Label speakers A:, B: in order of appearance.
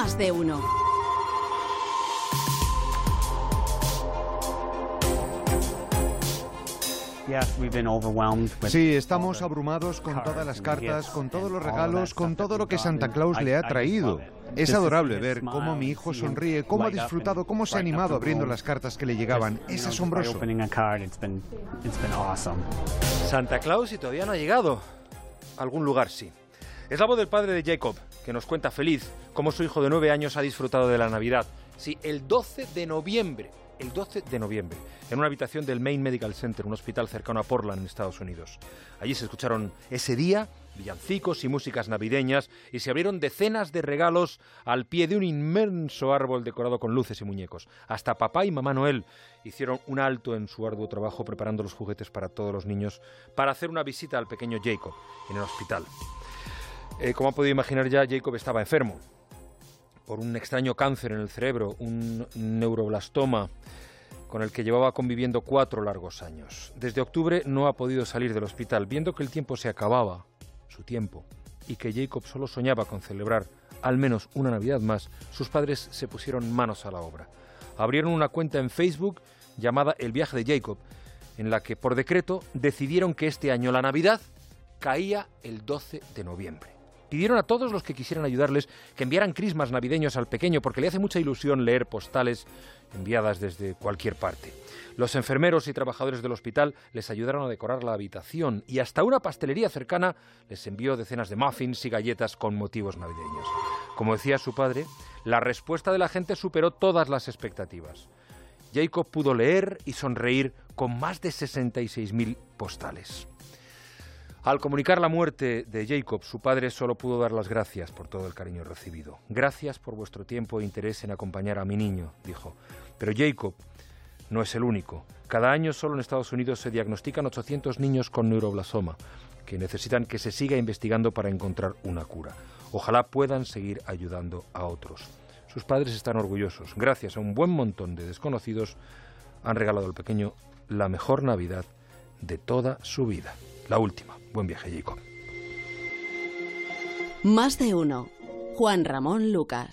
A: Más de uno.
B: Sí, estamos abrumados con todas las cartas, con todos los regalos, con todo lo que Santa Claus le ha traído. Es adorable ver cómo mi hijo sonríe, cómo ha disfrutado, cómo se ha animado abriendo las cartas que le llegaban. Es asombroso.
C: Santa Claus y todavía no ha llegado. A algún lugar sí. Es la voz del padre de Jacob, que nos cuenta feliz cómo su hijo de nueve años ha disfrutado de la Navidad. Sí, el 12 de noviembre el 12 de noviembre, en una habitación del Maine Medical Center, un hospital cercano a Portland, en Estados Unidos. Allí se escucharon ese día villancicos y músicas navideñas y se abrieron decenas de regalos al pie de un inmenso árbol decorado con luces y muñecos. Hasta papá y mamá Noel hicieron un alto en su arduo trabajo preparando los juguetes para todos los niños para hacer una visita al pequeño Jacob en el hospital. Eh, como han podido imaginar ya, Jacob estaba enfermo por un extraño cáncer en el cerebro, un neuroblastoma con el que llevaba conviviendo cuatro largos años. Desde octubre no ha podido salir del hospital, viendo que el tiempo se acababa, su tiempo, y que Jacob solo soñaba con celebrar al menos una Navidad más, sus padres se pusieron manos a la obra. Abrieron una cuenta en Facebook llamada El viaje de Jacob, en la que por decreto decidieron que este año la Navidad caía el 12 de noviembre. Pidieron a todos los que quisieran ayudarles que enviaran crismas navideños al pequeño porque le hace mucha ilusión leer postales enviadas desde cualquier parte. Los enfermeros y trabajadores del hospital les ayudaron a decorar la habitación y hasta una pastelería cercana les envió decenas de muffins y galletas con motivos navideños. Como decía su padre, la respuesta de la gente superó todas las expectativas. Jacob pudo leer y sonreír con más de 66.000 postales. Al comunicar la muerte de Jacob, su padre solo pudo dar las gracias por todo el cariño recibido. Gracias por vuestro tiempo e interés en acompañar a mi niño, dijo. Pero Jacob no es el único. Cada año solo en Estados Unidos se diagnostican 800 niños con neuroblasoma, que necesitan que se siga investigando para encontrar una cura. Ojalá puedan seguir ayudando a otros. Sus padres están orgullosos. Gracias a un buen montón de desconocidos, han regalado al pequeño la mejor Navidad de toda su vida. La última. Buen viaje, Jacob.
A: Más de uno. Juan Ramón Lucas.